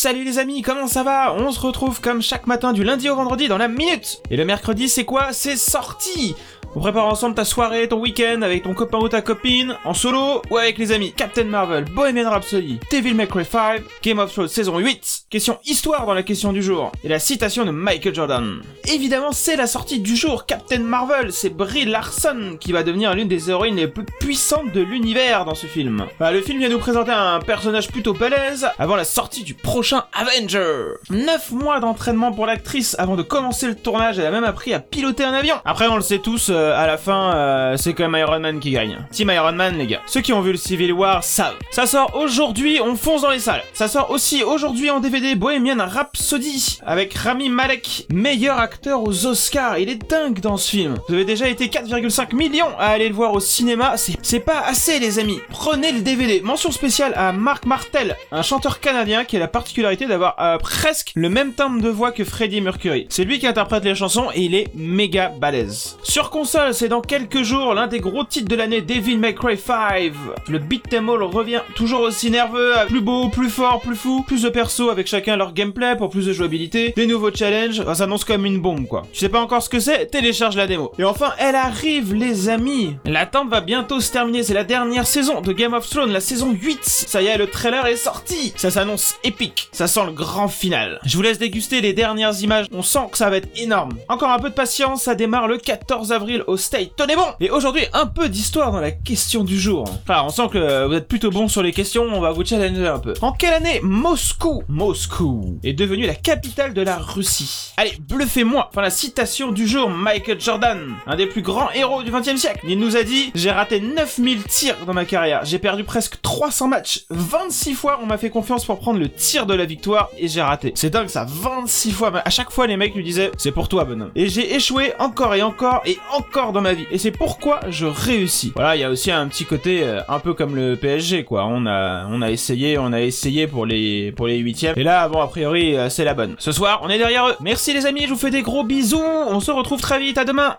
Salut les amis, comment ça va? On se retrouve comme chaque matin du lundi au vendredi dans la minute. Et le mercredi c'est quoi? C'est sorti on prépare ensemble ta soirée, ton week-end avec ton copain ou ta copine, en solo ou avec les amis. Captain Marvel, Bohemian Rhapsody, Devil May Cry 5, Game of Thrones saison 8. Question histoire dans la question du jour. Et la citation de Michael Jordan. Évidemment, c'est la sortie du jour. Captain Marvel, c'est Brie Larson qui va devenir l'une des héroïnes les plus puissantes de l'univers dans ce film. Bah, le film vient nous présenter un personnage plutôt balèze avant la sortie du prochain Avenger. 9 mois d'entraînement pour l'actrice avant de commencer le tournage. Elle a même appris à piloter un avion. Après, on le sait tous, euh, à la fin, euh, c'est quand même Iron Man qui gagne. Team Iron Man, les gars. Ceux qui ont vu le Civil War savent. Ça sort aujourd'hui, on fonce dans les salles. Ça sort aussi aujourd'hui en DVD Bohemian Rhapsody avec Rami Malek, meilleur acteur aux Oscars. Il est dingue dans ce film. Vous avez déjà été 4,5 millions à aller le voir au cinéma. C'est pas assez, les amis. Prenez le DVD. Mention spéciale à Mark Martel, un chanteur canadien qui a la particularité d'avoir euh, presque le même timbre de voix que Freddie Mercury. C'est lui qui interprète les chansons et il est méga balèze. Sur console, c'est dans quelques jours l'un des gros titres de l'année Devil May Cry 5. Le beat all revient toujours aussi nerveux, plus beau, plus fort, plus fou, plus de persos avec chacun leur gameplay pour plus de jouabilité, des nouveaux challenges, ça s'annonce comme une bombe quoi. Tu sais pas encore ce que c'est Télécharge la démo. Et enfin, elle arrive les amis. L'attente va bientôt se terminer, c'est la dernière saison de Game of Thrones, la saison 8. Ça y est, le trailer est sorti. Ça s'annonce épique. Ça sent le grand final. Je vous laisse déguster les dernières images, on sent que ça va être énorme. Encore un peu de patience, ça démarre le 14 avril au State. Tenez bon Et aujourd'hui, un peu d'histoire dans la question du jour. Enfin, on sent que vous êtes plutôt bon sur les questions, on va vous challenger un peu. En quelle année Moscou, Moscou, est devenue la capitale de la Russie? Allez, bluffez-moi Enfin, la citation du jour, Michael Jordan, un des plus grands héros du 20 e siècle. Il nous a dit « J'ai raté 9000 tirs dans ma carrière, j'ai perdu presque 300 matchs, 26 fois on m'a fait confiance pour prendre le tir de la victoire et j'ai raté. » C'est dingue ça, 26 fois À chaque fois, les mecs lui disaient « C'est pour toi, bonhomme. » Et j'ai échoué encore et encore et encore dans ma vie. Et c'est pourquoi je réussis. Voilà, il y a aussi un petit côté euh, un peu comme le PSG, quoi. On a, on a essayé, on a essayé pour les, pour les huitièmes. Et là, bon, a priori, euh, c'est la bonne. Ce soir, on est derrière eux. Merci les amis, je vous fais des gros bisous. On se retrouve très vite. À demain.